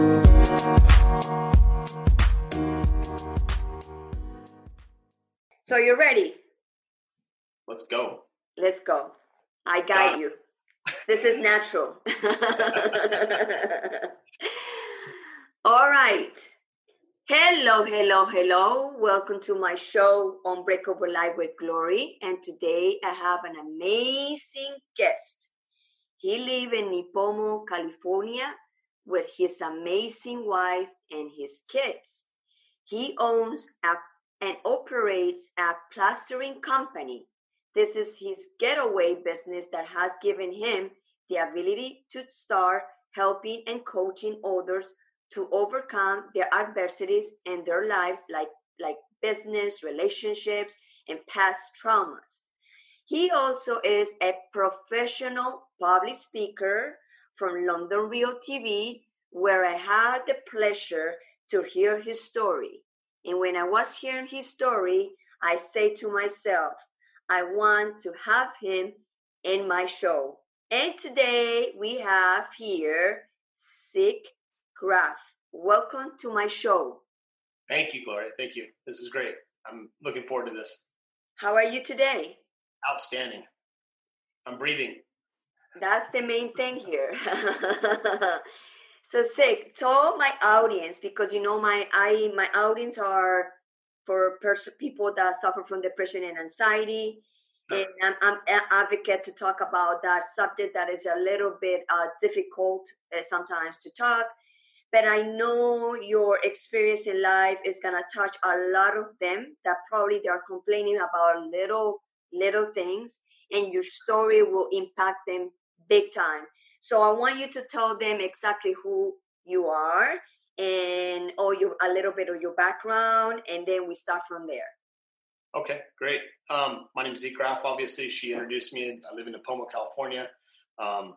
So you're ready? Let's go. Let's go. I guide you. This is natural. All right. Hello, hello, hello. Welcome to my show, Unbreakable Life with Glory. And today I have an amazing guest. He lives in Nipomo, California with his amazing wife and his kids. He owns a, and operates a plastering company. This is his getaway business that has given him the ability to start helping and coaching others to overcome their adversities in their lives like like business relationships and past traumas he also is a professional public speaker from london real tv where i had the pleasure to hear his story and when i was hearing his story i say to myself i want to have him in my show and today we have here Zeke Graff. Welcome to my show. Thank you, Gloria. Thank you. This is great. I'm looking forward to this. How are you today? Outstanding. I'm breathing. That's the main thing here. so Zeke, tell my audience because you know my I my audience are for pers- people that suffer from depression and anxiety. And I'm, I'm an advocate to talk about that subject that is a little bit uh, difficult uh, sometimes to talk. But i know your experience in life is going to touch a lot of them that probably they are complaining about little little things and your story will impact them big time so i want you to tell them exactly who you are and or your a little bit of your background and then we start from there Okay, great. Um, my name is Zeke Graff. Obviously, she introduced me. I live in Nipomo, California. Um,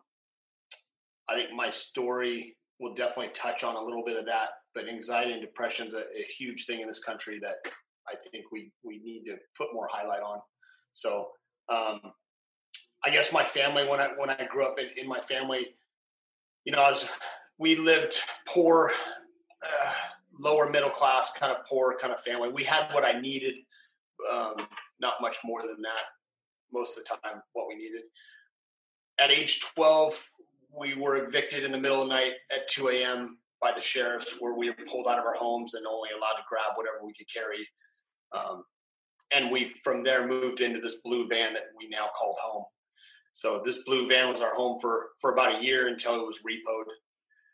I think my story will definitely touch on a little bit of that. But anxiety and depression is a, a, huge thing in this country that I think we we need to put more highlight on. So, um, I guess my family when I when I grew up in, in my family, you know, I was we lived poor, uh, lower middle class, kind of poor kind of family. We had what I needed um, not much more than that most of the time what we needed. At age 12 we were evicted in the middle of the night at 2 a.m by the sheriffs where we were pulled out of our homes and only allowed to grab whatever we could carry. Um, and we from there moved into this blue van that we now called home so this blue van was our home for for about a year until it was repoed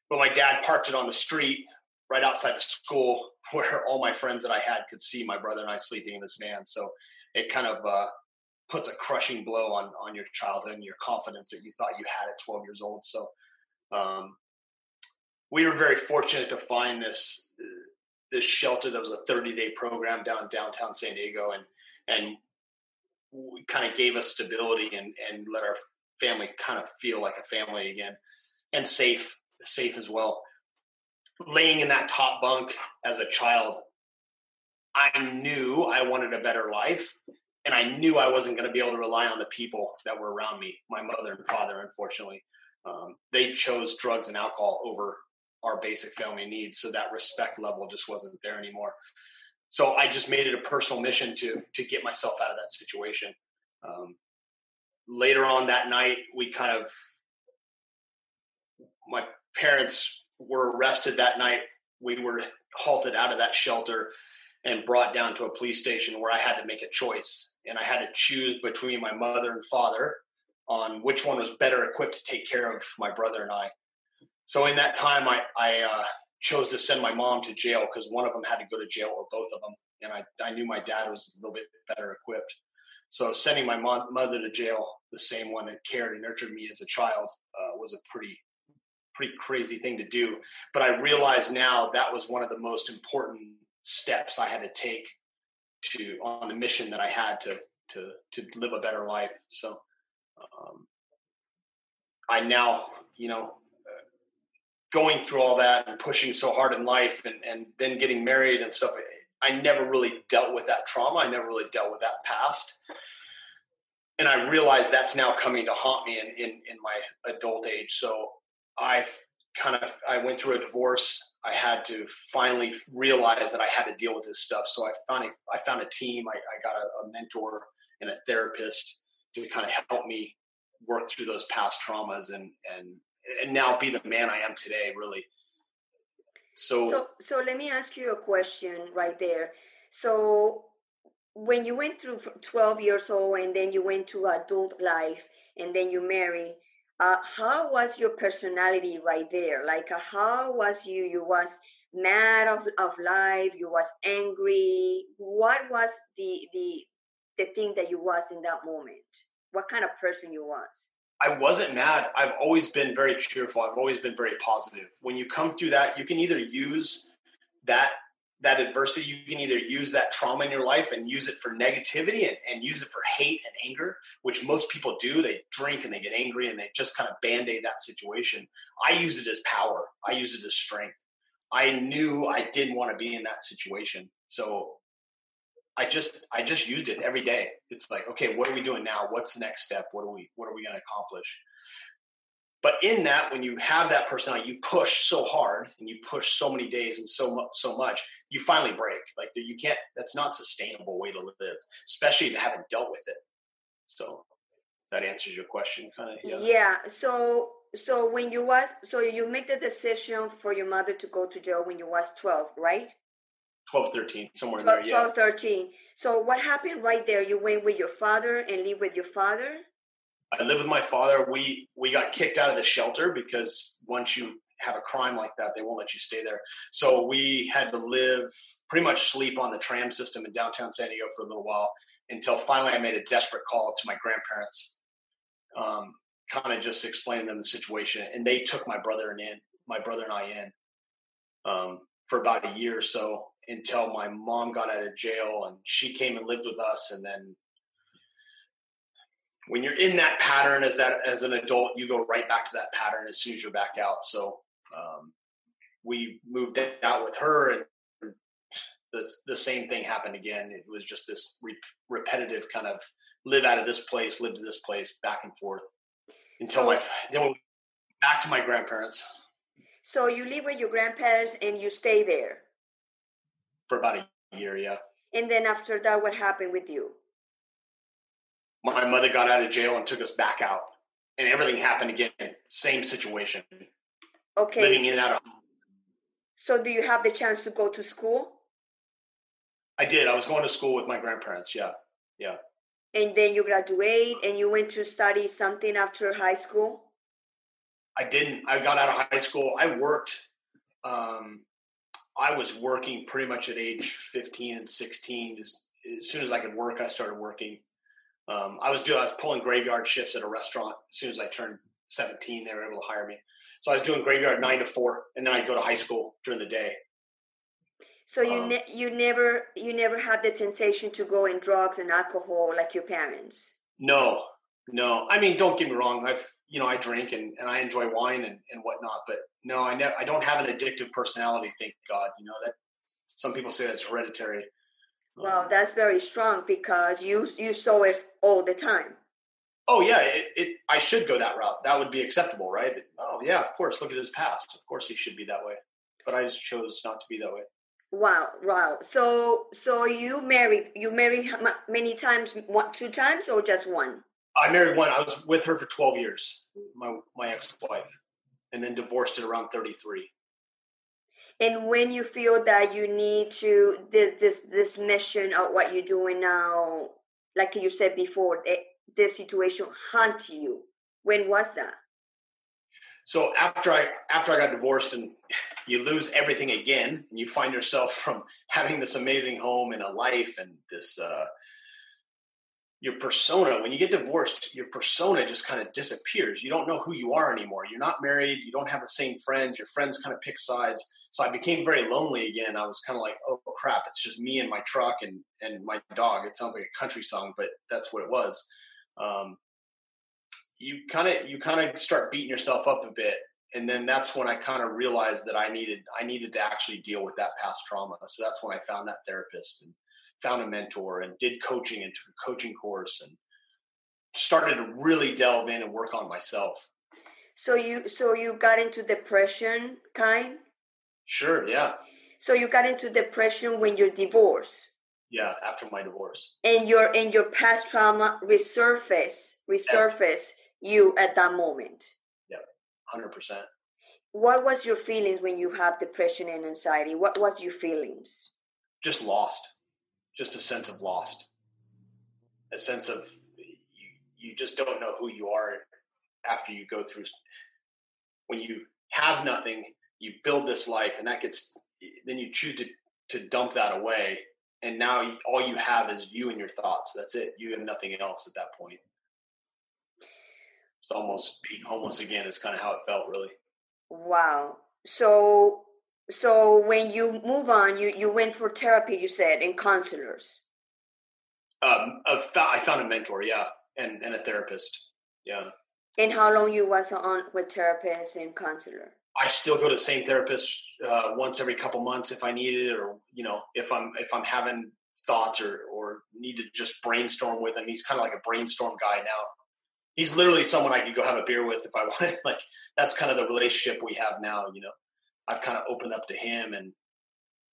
but my dad parked it on the street right outside the school where all my friends that I had could see my brother and I sleeping in this van. So it kind of uh, puts a crushing blow on on your childhood and your confidence that you thought you had at 12 years old. So um, we were very fortunate to find this this shelter that was a 30 day program down downtown San Diego and and kind of gave us stability and and let our family kind of feel like a family again and safe safe as well laying in that top bunk as a child, I knew I wanted a better life. And I knew I wasn't going to be able to rely on the people that were around me, my mother and father, unfortunately. Um, they chose drugs and alcohol over our basic family needs. So that respect level just wasn't there anymore. So I just made it a personal mission to to get myself out of that situation. Um, later on that night, we kind of my parents were arrested that night. We were halted out of that shelter and brought down to a police station where I had to make a choice. And I had to choose between my mother and father on which one was better equipped to take care of my brother and I. So in that time, I, I uh, chose to send my mom to jail because one of them had to go to jail or both of them. And I, I knew my dad was a little bit better equipped. So sending my mom, mother to jail, the same one that cared and nurtured me as a child, uh, was a pretty pretty crazy thing to do. But I realize now that was one of the most important steps I had to take to on the mission that I had to to to live a better life. So um, I now, you know, going through all that and pushing so hard in life, and and then getting married and stuff. I never really dealt with that trauma. I never really dealt with that past. And I realize that's now coming to haunt me in, in, in my adult age. So I kind of I went through a divorce. I had to finally realize that I had to deal with this stuff. So I finally I found a team. I, I got a, a mentor and a therapist to kind of help me work through those past traumas and and and now be the man I am today. Really. So, so, so let me ask you a question right there. So, when you went through 12 years old and then you went to adult life and then you marry, uh, how was your personality right there? Like, uh, how was you? You was mad of, of life. You was angry. What was the the the thing that you was in that moment? What kind of person you was? I wasn't mad. I've always been very cheerful. I've always been very positive. When you come through that, you can either use that that adversity, you can either use that trauma in your life and use it for negativity and, and use it for hate and anger, which most people do. They drink and they get angry and they just kind of band-aid that situation. I use it as power. I use it as strength. I knew I didn't want to be in that situation. So I just I just used it every day. It's like, okay, what are we doing now? What's the next step? What are we what are we going to accomplish? But in that, when you have that personality, you push so hard and you push so many days and so much, so much, you finally break. Like you can't. That's not sustainable way to live, especially if you haven't dealt with it. So that answers your question, kind of. Yeah. Yeah. So so when you was so you make the decision for your mother to go to jail when you was 12 right 12 13 somewhere 12, there yeah. 12 13 so what happened right there? You went with your father and live with your father? I live with my father. We we got kicked out of the shelter because once you have a crime like that they won't let you stay there. So we had to live pretty much sleep on the tram system in downtown san diego for a little while until finally i made a desperate call to my grandparents um, kind of just explaining them the situation, and they took my brother and in my brother and I in um, for about a year or so until my mom got out of jail and she came and lived with us, and then when you're in that pattern as that as an adult, you go right back to that pattern as soon as you're back out. So um, we moved out with her, and the the same thing happened again. It was just this re- repetitive kind of live out of this place, live to this place, back and forth until my then back to my grandparents. So you live with your grandparents and you stay there for about a year, yeah. And then after that, what happened with you? My mother got out of jail and took us back out, and everything happened again. Same situation. Okay. Living in and out of. So, do you have the chance to go to school? I did. I was going to school with my grandparents. Yeah, yeah and then you graduate and you went to study something after high school i didn't i got out of high school i worked um, i was working pretty much at age 15 and 16 just as soon as i could work i started working. Um, i was doing i was pulling graveyard shifts at a restaurant as soon as i turned 17 they were able to hire me. So i was doing graveyard 9 to 4 and then i'd go to high school during the day. So you um, ne- you never you never had the temptation to go in drugs and alcohol like your parents. No, no. I mean, don't get me wrong. I've you know I drink and, and I enjoy wine and, and whatnot, but no, I never. I don't have an addictive personality. Thank God. You know that some people say that's hereditary. Well, that's very strong because you you saw it all the time. Oh yeah, it, it I should go that route. That would be acceptable, right? Oh yeah, of course. Look at his past. Of course, he should be that way. But I just chose not to be that way. Wow, wow. So, so you married? You married many times? One, two times, or just one? I married one. I was with her for twelve years. My my ex wife, and then divorced at around thirty three. And when you feel that you need to this this this mission of what you're doing now, like you said before, the this situation haunt you. When was that? So after I after I got divorced and you lose everything again, and you find yourself from having this amazing home and a life and this uh, your persona. When you get divorced, your persona just kind of disappears. You don't know who you are anymore. You're not married. You don't have the same friends. Your friends kind of pick sides. So I became very lonely again. I was kind of like, oh crap, it's just me and my truck and and my dog. It sounds like a country song, but that's what it was. Um, you kind of you kind of start beating yourself up a bit and then that's when i kind of realized that i needed i needed to actually deal with that past trauma so that's when i found that therapist and found a mentor and did coaching and took a coaching course and started to really delve in and work on myself So you so you got into depression kind? Sure, yeah. So you got into depression when you're divorced. Yeah, after my divorce. And your and your past trauma resurface resurface yeah. you at that moment. Yeah, hundred percent. What was your feelings when you have depression and anxiety? What was your feelings? Just lost. Just a sense of lost. A sense of you you just don't know who you are after you go through when you have nothing, you build this life and that gets then you choose to to dump that away and now all you have is you and your thoughts. That's it. You have nothing else at that point. It's almost being homeless again is kind of how it felt really. Wow. So so when you move on you you went for therapy you said and counselors um i found a mentor yeah and and a therapist yeah and how long you was on with therapist and counselor I still go to the same therapist uh, once every couple months if I need it, or you know, if I'm if I'm having thoughts or or need to just brainstorm with him. He's kind of like a brainstorm guy now. He's literally someone I could go have a beer with if I wanted. Like that's kind of the relationship we have now. You know, I've kind of opened up to him, and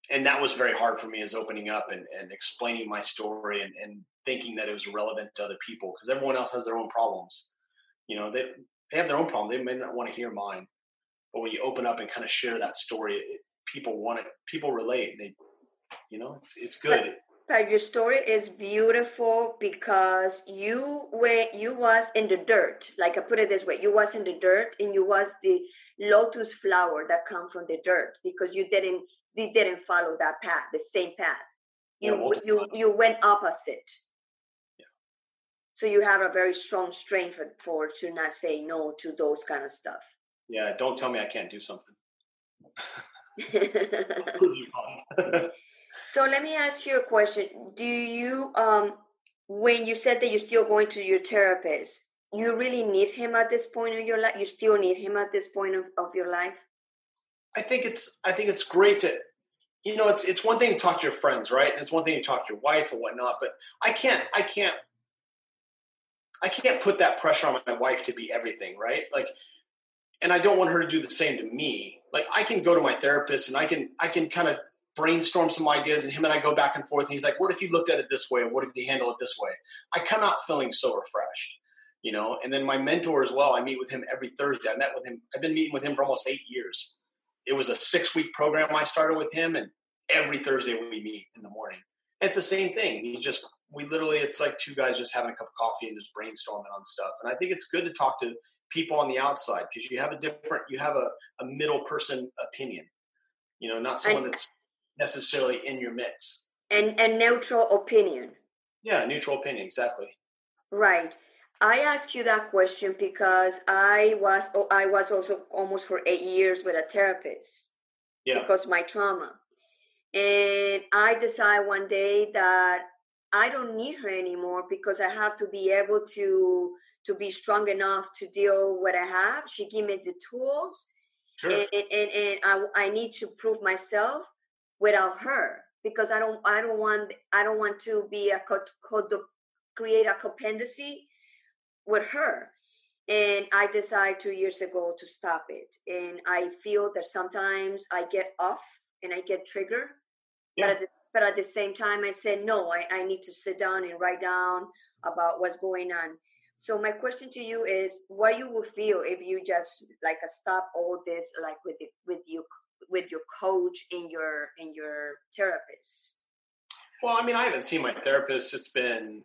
and that was very hard for me as opening up and, and explaining my story and, and thinking that it was relevant to other people because everyone else has their own problems. You know, they they have their own problem. They may not want to hear mine but when you open up and kind of share that story, it, people want it. People relate. They, you know, it's, it's good. But, your story is beautiful because you were you was in the dirt. Like I put it this way, you was in the dirt and you was the lotus flower that come from the dirt because you didn't you didn't follow that path, the same path. You yeah, you you went opposite. Yeah. So you have a very strong strength for, for to not say no to those kind of stuff. Yeah, don't tell me I can't do something. so let me ask you a question. Do you um when you said that you're still going to your therapist, you really need him at this point in your life? You still need him at this point of, of your life? I think it's I think it's great to you know, it's it's one thing to talk to your friends, right? And it's one thing to talk to your wife or whatnot, but I can't I can't I can't put that pressure on my wife to be everything, right? Like and I don't want her to do the same to me. Like I can go to my therapist and I can I can kind of brainstorm some ideas and him and I go back and forth and he's like, What if you looked at it this way? What if you handle it this way? I come out feeling so refreshed, you know. And then my mentor as well, I meet with him every Thursday. I met with him, I've been meeting with him for almost eight years. It was a six week program I started with him and every Thursday we meet in the morning. And it's the same thing. He just we literally it's like two guys just having a cup of coffee and just brainstorming on stuff. And I think it's good to talk to people on the outside because you have a different you have a, a middle person opinion you know not someone that's necessarily in your mix and and neutral opinion yeah neutral opinion exactly right i ask you that question because i was oh, i was also almost for eight years with a therapist yeah because my trauma and i decide one day that i don't need her anymore because i have to be able to to be strong enough to deal with what I have. She gave me the tools, sure. and, and, and I, I need to prove myself without her because I don't I don't want I don't want to be a co- co- create a codependency with her. And I decided two years ago to stop it. And I feel that sometimes I get off and I get triggered. Yeah. But, at the, but at the same time, I said, no, I, I need to sit down and write down about what's going on. So my question to you is, what you would feel if you just like uh, stop all this, like with the, with you with your coach and your and your therapist? Well, I mean, I haven't seen my therapist. It's been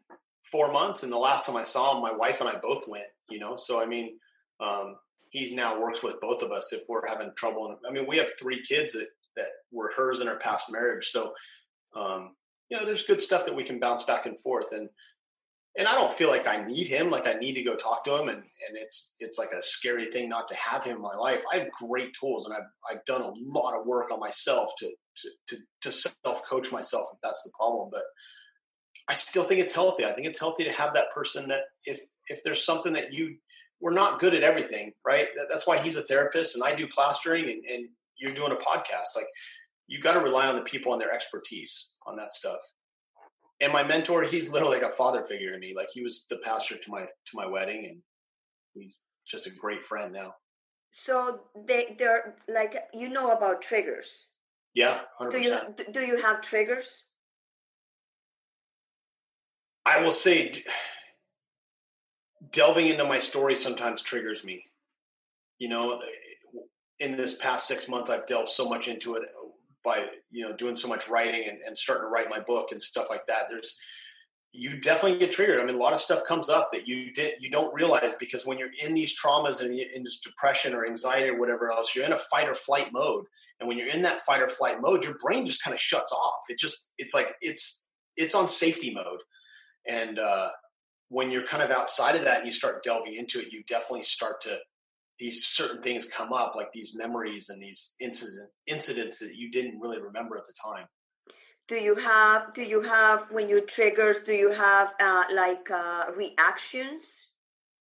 four months, and the last time I saw him, my wife and I both went. You know, so I mean, um, he's now works with both of us if we're having trouble. I mean, we have three kids that that were hers in her past marriage, so um, you know, there's good stuff that we can bounce back and forth. And and I don't feel like I need him, like I need to go talk to him, and and it's it's like a scary thing not to have him in my life. I have great tools, and I've I've done a lot of work on myself to to to, to self coach myself if that's the problem. But I still think it's healthy. I think it's healthy to have that person that if if there's something that you we're not good at everything, right? That, that's why he's a therapist, and I do plastering, and, and you're doing a podcast. Like you got to rely on the people and their expertise on that stuff and my mentor, he's literally like a father figure to me. Like he was the pastor to my to my wedding, and he's just a great friend now. so they they're like you know about triggers Yeah, hundred do you do you have triggers I will say, delving into my story sometimes triggers me. You know, eh, in this past six months, I've delved so much into it eh, by you know doing so much writing and, and starting to write my book and stuff like that. There's you definitely get triggered. I mean, a lot of stuff comes up that you did you don't realize because when you're in these traumas and in this depression or anxiety or whatever else, you're in a fight or flight mode. And when you're in that fight or flight mode, your brain just kind of shuts off. It just it's like it's it's on safety mode. And uh, when you're kind of outside of that and you start delving into it, you definitely start to these certain things come up, like these memories and these incident incidents that you didn't really remember at the time. do you have do you have when you triggers do you have uh, like uh, reactions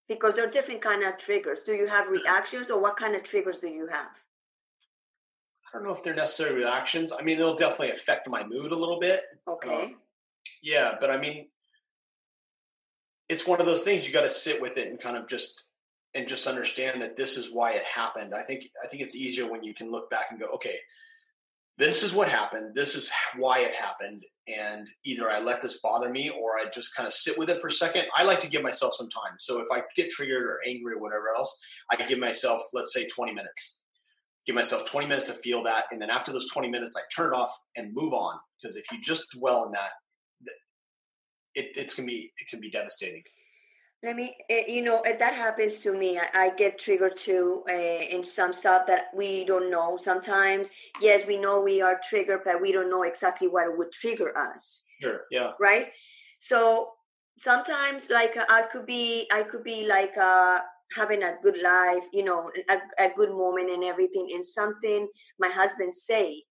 because there are different kind of triggers do you have reactions or what kind of triggers do you have I don't know if they're necessarily reactions. I mean, they'll definitely affect my mood a little bit. okay Um, yeah, but I mean, it's one of those things you got to sit with it and kind of just and just understand that this is why it happened. I think I think it's easier when you can look back and go, okay, this is what happened. This is why it happened, and either I let this bother me or I just kind of sit with it for a second. I like to give myself some time. So if I get triggered or angry or whatever else, I give myself, let's say, twenty minutes. Give myself 20 minutes to feel that. And then after those 20 minutes, I turn it off and move on. Because if you just dwell in that, it, it's gonna be it can be devastating. let me eh, you know eh, that happens to me i, I get triggered too uh, in some stuff that we don't know sometimes yes we know we are triggered but we don't know exactly what would trigger us Sure. Yeah. right so sometimes like uh, i could be i could be like uh having a good life you know a, a good moment and everything and something my husband say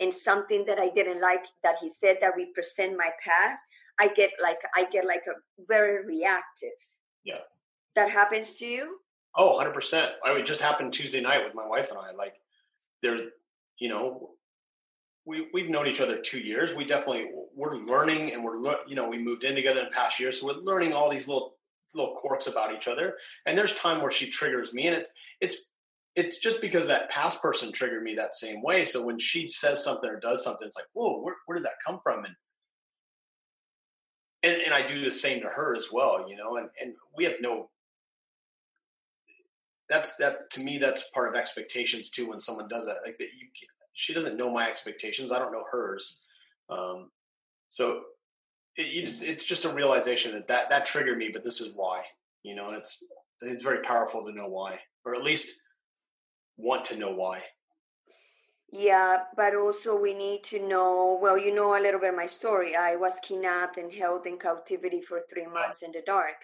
and something that i didn't like that he said that represent my past i get like i get like a very reactive Yeah. that happens to you Oh, 100 percent. I mean, it just happened Tuesday night with my wife and I. Like, there's, you know, we we've known each other two years. We definitely we're learning, and we're you know we moved in together in past years, so we're learning all these little little quirks about each other. And there's time where she triggers me, and it's it's it's just because that past person triggered me that same way. So when she says something or does something, it's like, whoa, where where did that come from? And and, and I do the same to her as well, you know. And and we have no that's that to me that's part of expectations too when someone does that like that you she doesn't know my expectations i don't know hers um, so it, just, it's just a realization that, that that triggered me but this is why you know and it's it's very powerful to know why or at least want to know why Yeah, but also we need to know. Well, you know a little bit of my story. I was kidnapped and held in captivity for three months in the dark.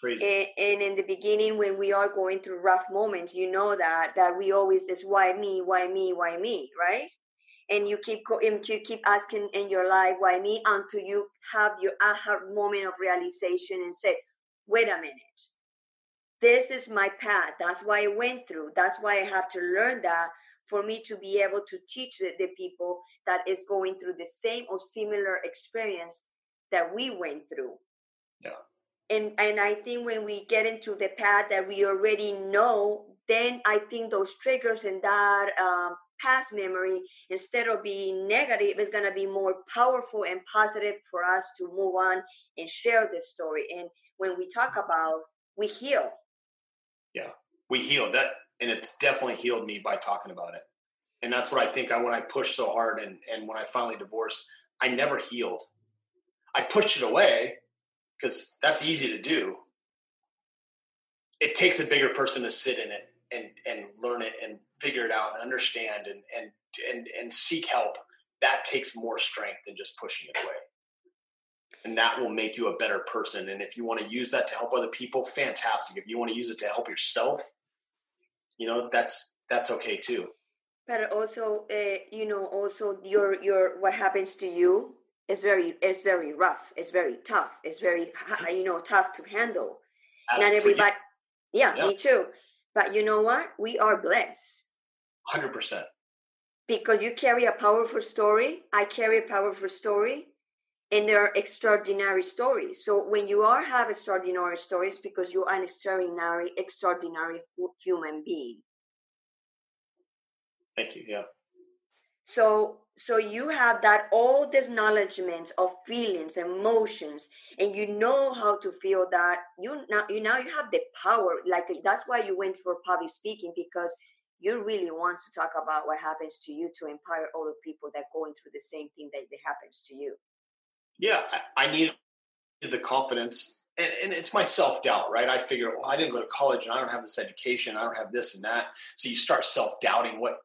crazy And, and in the beginning, when we are going through rough moments, you know that that we always just why me, why me, why me, right? And you keep and you keep asking in your life why me until you have your aha moment of realization and say, wait a minute, this is my path. That's why I went through. That's why I have to learn that for me to be able to teach the, the people that is going through the same or similar experience that we went through. Yeah. And and I think when we get into the path that we already know, then I think those triggers and that um, past memory, instead of being negative, is going to be more powerful and positive for us to move on and share this story. And when we talk about, we heal. Yeah, we heal. that and it's definitely healed me by talking about it. And that's what i think i when i pushed so hard and and when i finally divorced i never healed. I pushed it away because that's easy to do. It takes a bigger person to sit in it and and learn it and figure it out and understand and and and, and seek help. That takes more strength than just pushing it away. And that will make you a better person. And if you want to use that to help other people fantastic. If you want to use it to help yourself you know that's that's okay too But also, uh, you know, also your your what happens to you is very is very rough. It's very tough. It's very you know tough to handle. As Not everybody. Yeah, Yeah. me too. But you know what? We are blessed 100% because you carry a powerful story. I carry a powerful story, and there are extraordinary stories. So when you are have extraordinary stories, because you are an extraordinary, extraordinary human being. Thank you. Yeah. So so you have that all this acknowledgement of feelings, emotions, and you know how to feel that. You now you now you have the power. Like that's why you went for public speaking because you really want to talk about what happens to you to empower other people that going through the same thing that, that happens to you. Yeah, I, I needed the confidence and, and, it's my self doubt, right? I figure, well, I didn't go to college and I don't have this education, I don't have this and that. So you start self doubting what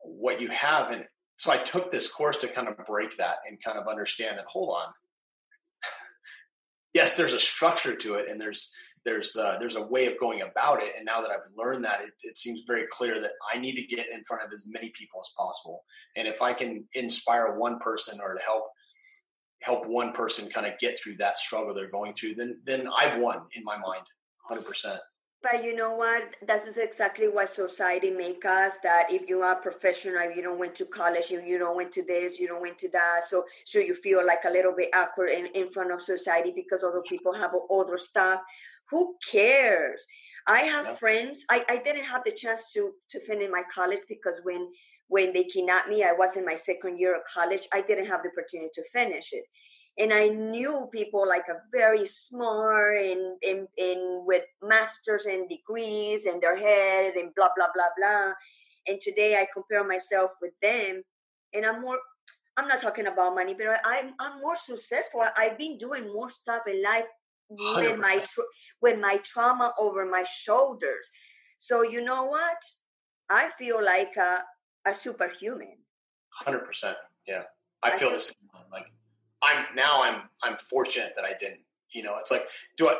what you have, and so I took this course to kind of break that and kind of understand that. Hold on, yes, there's a structure to it, and there's there's uh, there's a way of going about it. And now that I've learned that, it, it seems very clear that I need to get in front of as many people as possible. And if I can inspire one person or to help help one person kind of get through that struggle they're going through, then then I've won in my mind, hundred percent. But you know what? This is exactly what society make us. That if you are professional, you don't went to college, you, you don't went to this, you don't went to that, so so you feel like a little bit awkward in, in front of society because other people have other stuff. Who cares? I have yeah. friends. I, I didn't have the chance to to finish my college because when when they kidnapped me, I was in my second year of college. I didn't have the opportunity to finish it. And I knew people like a very smart and, and, and with masters and degrees in their head and blah, blah, blah, blah. And today I compare myself with them and I'm more, I'm not talking about money, but I'm, I'm more successful. I've been doing more stuff in life with my, with my trauma over my shoulders. So you know what? I feel like a, a superhuman. Hundred percent. Yeah, I, I feel the same. Like I'm now. I'm I'm fortunate that I didn't. You know, it's like do I?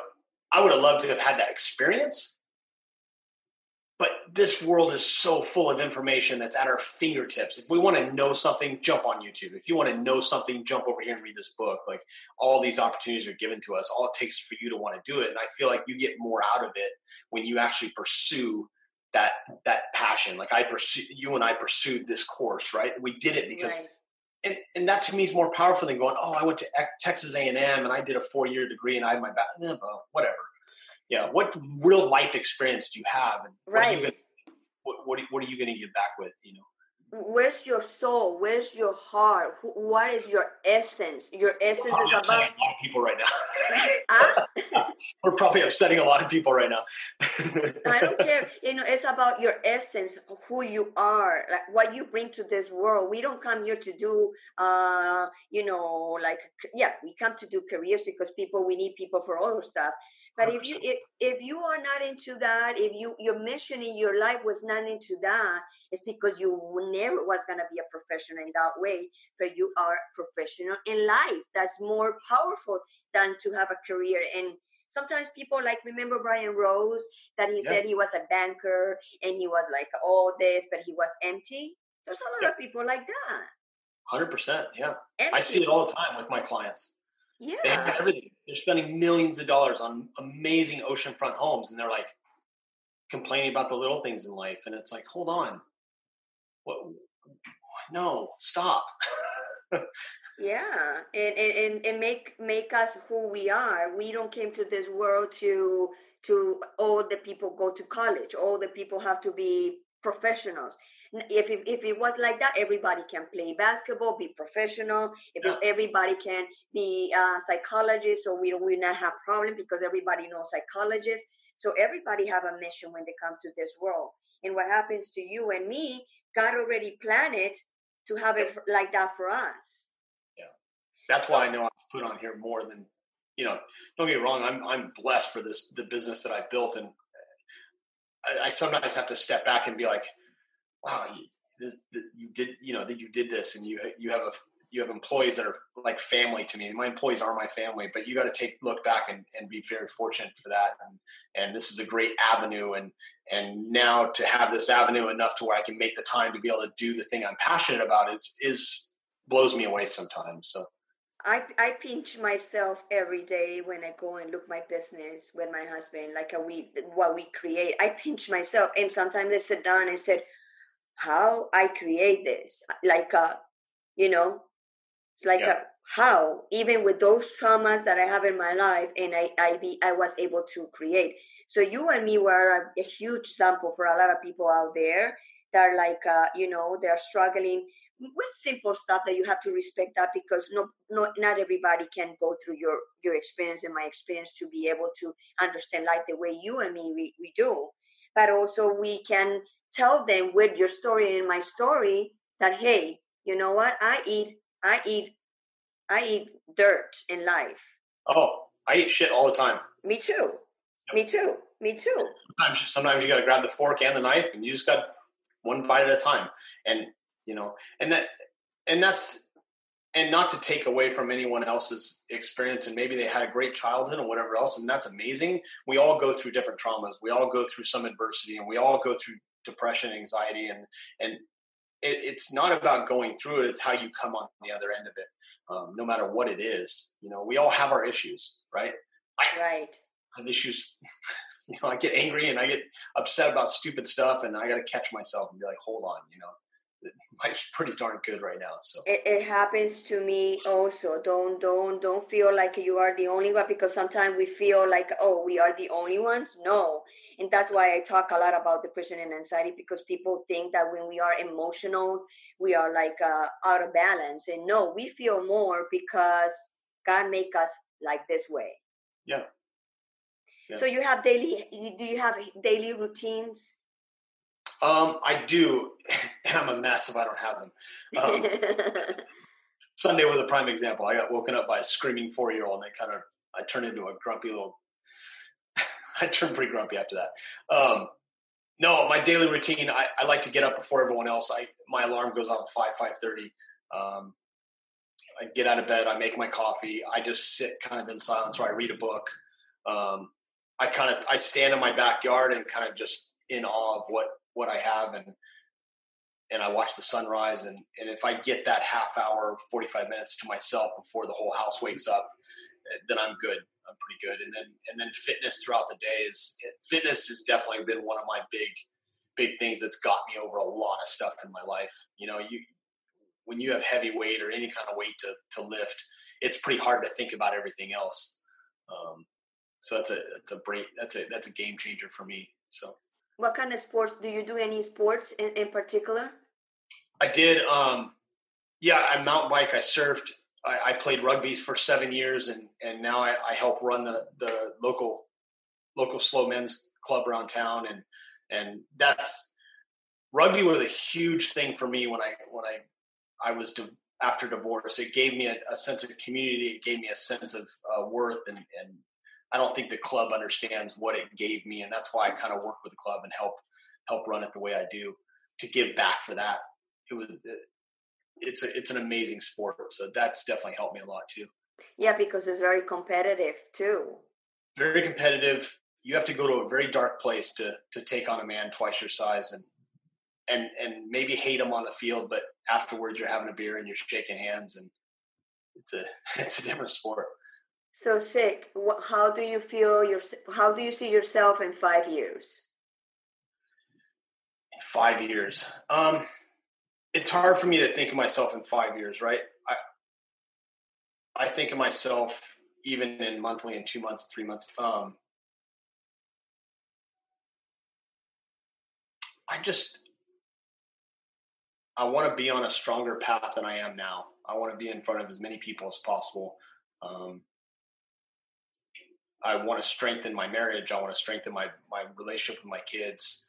I would have loved to have had that experience, but this world is so full of information that's at our fingertips. If we want to know something, jump on YouTube. If you want to know something, jump over here and read this book. Like all these opportunities are given to us. All it takes is for you to want to do it. And I feel like you get more out of it when you actually pursue that that passion. Like I pursued you and I pursued this course, right? We did it because right. and, and that to me is more powerful than going, oh, I went to Texas A&M and I did a four year degree and I had my back, eh, whatever. Yeah, what real life experience do you have? And right. What are you gonna, what, what, what are you going to give back with? You know where's your soul? Where's your heart? What is your essence? Your essence is about a lot of people right now. We're probably upsetting a lot of people right now. I don't care. You know it's about your essence who you are like what you bring to this world. We don't come here to do uh you know like yeah we come to do careers because people we need people for other stuff but 100%. if you if, if you are not into that, if you your mission in your life was not into that, it's because you never was gonna be a professional in that way. But you are professional in life. That's more powerful than to have a career. And sometimes people like remember Brian Rose that he yeah. said he was a banker and he was like all this, but he was empty. There's a lot yeah. of people like that. Hundred percent, yeah. Empty. I see it all the time with my clients. Yeah. They have everything. They're spending millions of dollars on amazing oceanfront homes and they're like complaining about the little things in life. And it's like, hold on. What no, stop. yeah. And, and and make make us who we are. We don't came to this world to to all the people go to college. All the people have to be professionals if, if, if it was like that, everybody can play basketball, be professional. If yeah. everybody can be a psychologist, so we don't we not have problem because everybody knows psychologists. So everybody have a mission when they come to this world. And what happens to you and me, God already planned it to have it like that for us. Yeah, that's why I know I'm put on here more than you know. Don't get me wrong. I'm I'm blessed for this the business that I built, and I, I sometimes have to step back and be like wow, you, this, you did, you know, that you did this, and you you have a you have employees that are like family to me. My employees are my family, but you got to take look back and, and be very fortunate for that. And and this is a great avenue, and and now to have this avenue enough to where I can make the time to be able to do the thing I'm passionate about is is blows me away sometimes. So. I, I pinch myself every day when I go and look my business with my husband, like a we what we create. I pinch myself, and sometimes I sit down and said, how I create this. Like a, uh, you know, it's like yeah. a, how even with those traumas that I have in my life, and I I be I was able to create. So you and me were a, a huge sample for a lot of people out there that are like uh, you know they're struggling with simple stuff that you have to respect that because no, no not everybody can go through your your experience and my experience to be able to understand like the way you and me we, we do but also we can tell them with your story and my story that hey you know what? I eat i eat i eat dirt in life. Oh i eat shit all the time. Me too. Yep. me too. Me too. Sometimes sometimes you got to grab the fork and the knife and you just got one bite at a time. And you know and that and that's and not to take away from anyone else's experience and maybe they had a great childhood and whatever else and that's amazing. We all go through different traumas. We all go through some adversity and we all go through depression anxiety and and it, it's not about going through it it's how you come on the other end of it um, no matter what it is you know we all have our issues right? I, right. I have issues you know i get angry and i get upset about stupid stuff and i got to catch myself and be like hold on you know life's pretty darn good right now. So it, it, happens to me also. Don't don't don't feel like you are the only one because sometimes we feel like oh we are the only ones. No, and that's why I talk a lot about depression and anxiety because people think that when we are emotional, we are like uh, out of balance. And no, we feel more because God make us like this way. Yeah. yeah. So you have daily. Do you have daily routines? Um, I do, I'm a mess if I don't have them. Um, Sunday was a prime example. I got woken up by a screaming four year old, and I kind of I turned into a grumpy little. I turned pretty grumpy after that. Um, no, my daily routine. I, I, like to get up before everyone else. I my alarm goes off at five five thirty. Um, I get out of bed. I make my coffee. I just sit kind of in silence, or I read a book. Um, I kind of I stand in my backyard and kind of just in awe of what what I have and and I watch the sunrise and and if I get that half hour, 45 minutes to myself before the whole house wakes up, eh, then I'm good. I'm pretty good. And then and then fitness throughout the day is fitness has definitely been one of my big big things that's got me over a lot of stuff in my life. You know, you when you have heavy weight or any kind of weight to to lift, it's pretty hard to think about everything else. Um, so that's a that's a break that's a that's a game changer for me. So what kind of sports do you do? Any sports in, in particular? I did. Um, yeah, I mountain bike. I surfed. I, I, played rugby for seven years, and and now I, I, help run the the local local SLO men's club around town, and and that's rugby was a huge thing for me when I when I I was after divorce. It gave me a, a, sense of community. It gave me a sense of uh, worth and and I don't think the club understands what it gave me, and that's why I kind of work with the club and help help run it the way I do to give back for that. It was uh, it's a it's an amazing sport, so that's definitely helped me a lot too. Yeah, because it's very competitive too. Very competitive. You have to go to a very dark place to to take on a man twice your size and and and maybe hate him on the field, but afterwards you're having a beer and you're shaking hands and it's a it's a different sport. So Zeke. How do you feel your? How do you see yourself in five years? In five years, um, it's hard for me to think of myself in five years, right? I I think of myself even in monthly and two months, three months. Um, I just I want to be on a stronger path than I am now. I want to be in front of as many people as possible. Um, I want to strengthen my marriage. I want to strengthen my my relationship with my kids.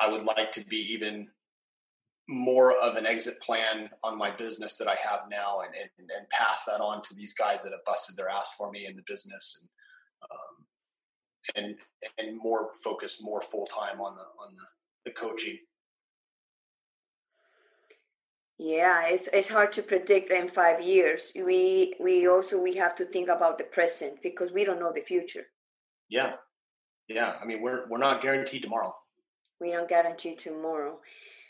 I would like to be even more of an exit plan on my business that I have now, and and, and pass that on to these guys that have busted their ass for me in the business, and um, and and more focused, more full time on the on the, the coaching yeah it's, it's hard to predict in five years. We we also we have to think about the present because we don't know the future. Yeah. Yeah i mean we're we're not guaranteed tomorrow. We don't guarantee tomorrow. Mm.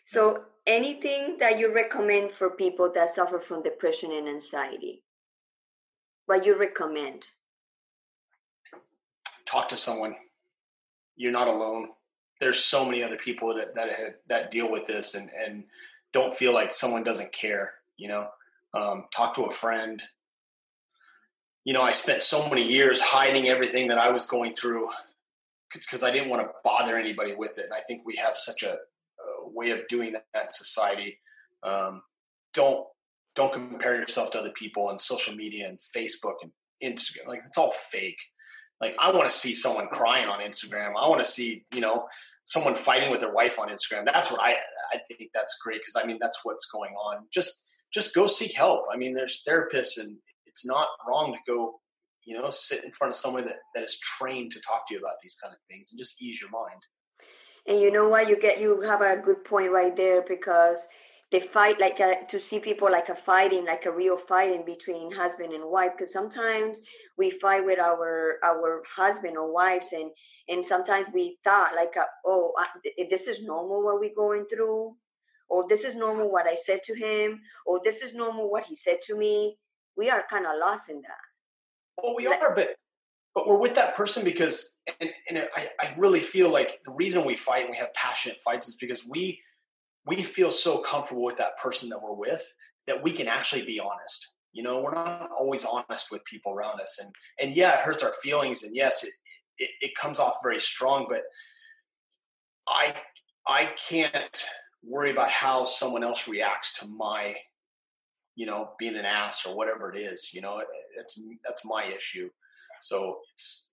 So anything that you recommend for people that suffer from depression and anxiety? What you recommend? Talk to someone. You're not alone. There's so many other people that that that deal with this and and don't feel like someone doesn't care. You know, um, talk to a friend. You know, I spent so many years hiding everything that I was going through because I didn't want to bother anybody with it. And I think we have such a uh, way of doing that in society. Um, don't don't compare yourself to other people on social media and Facebook and Instagram. Like it's all fake. Like I want to see someone crying on Instagram. I want to see you know someone fighting with their wife on Instagram. That's what I I think that's great because I mean that's what's going on. Just just go seek help. I mean, there's therapists, and it's not wrong to go, you know, sit in front of someone that, that is trained to talk to you about these kind of things and just ease your mind. And you know what? You get you have a good point right there because they fight like a, to see people like a fighting, like a real fighting between husband and wife. Because sometimes we fight with our our husband or wives, and and sometimes we thought like, a, oh, this is normal what we're going through or this is normal what I said to him, or this is normal what he said to me. We are kind of lost in that. Well, we like, are, but but we're with that person because, and, and I, I really feel like the reason we fight and we have passionate fights is because we we feel so comfortable with that person that we're with that we can actually be honest. You know, we're not always honest with people around us, and and yeah, it hurts our feelings, and yes, it, it, it comes off very strong, but I I can't worry about how someone else reacts to my you know being an ass or whatever it is you know that's that's my issue so it's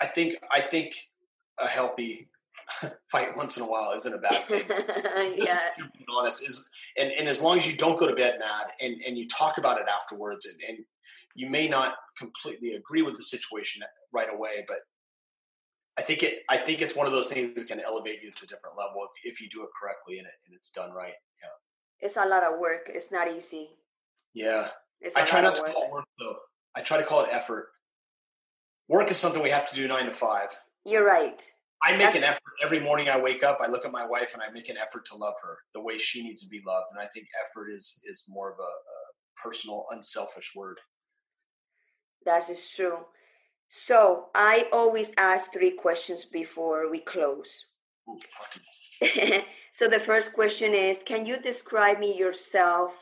i think i think a healthy fight once in a while isn't a bad thing yeah being honest is and, and as long as you don't go to bed mad and and you talk about it afterwards and, and you may not completely agree with the situation right away but I think it. I think it's one of those things that can elevate you to a different level if if you do it correctly and it and it's done right. Yeah. It's a lot of work. It's not easy. Yeah. I try not to work. call it work though. I try to call it effort. Work is something we have to do nine to five. You're right. I make That's... an effort every morning. I wake up. I look at my wife and I make an effort to love her the way she needs to be loved. And I think effort is is more of a, a personal, unselfish word. That is true. So I always ask three questions before we close. so the first question is Can you describe me yourself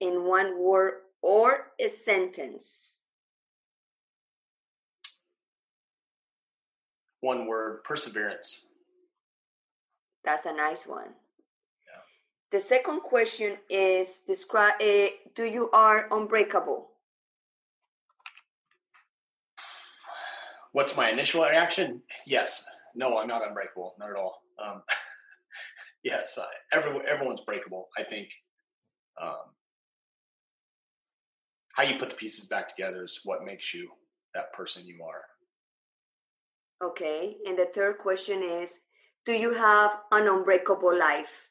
in one word or a sentence? One word perseverance. That's a nice one. Yeah. The second question is describe uh, do you are unbreakable? what's my initial reaction? Yes. No, I'm not unbreakable. Not at all. Um, yes, uh, every, everyone's breakable. I think um, how you put the pieces back together is what makes you that person you are. Okay. And the third question is Do you have an unbreakable life?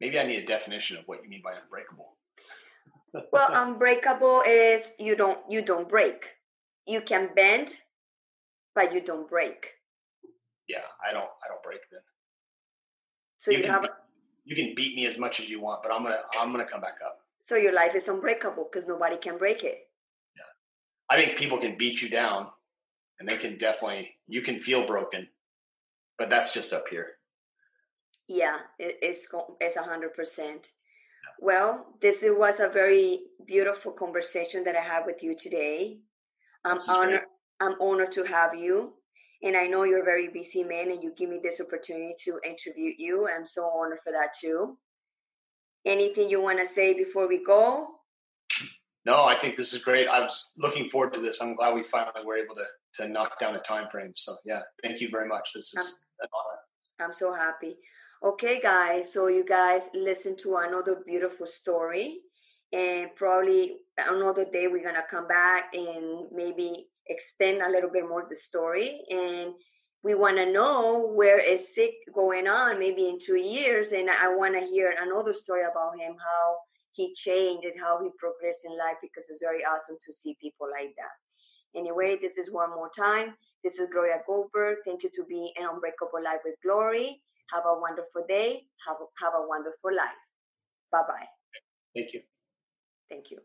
Maybe I need a definition of what you mean by unbreakable well, unbreakable is you don't you don't break. You can bend, but you don't break. Yeah, I don't I don't break then. So you, you have. Beat, you can beat me as much as you want, but I'm gonna I'm gonna come back up. So your life is unbreakable because nobody can break it. I think people can beat you down, and they can definitely you can feel broken, but that's just up here. Yeah, it, it's it's a hundred percent. Well, this was a very beautiful conversation that I had with you today. I'm honored. I'm honored to have you, and I know you're a very busy man, and you give me this opportunity to interview you. I'm so honored for that too. Anything you want to say before we go? No, I think this is great. I was looking forward to this. I'm glad we finally were able to to knock down the time frame. So yeah, thank you very much. This is I'm, an honor. I'm so happy. Okay, guys, so you guys listen to another beautiful story, and probably another day we're gonna come back and maybe extend a little bit more the story. And we want to know where is Zeke going on, maybe in two years, and I want to hear another story about him, how he changed and how he progressed in life, because it's very awesome to see people like that. Anyway, this is one more time. This is Gloria Goldberg. Thank you to be an Unbreakable Life with Glory. Have a wonderful day. Have a, have a wonderful life. Bye bye. Thank you. Thank you.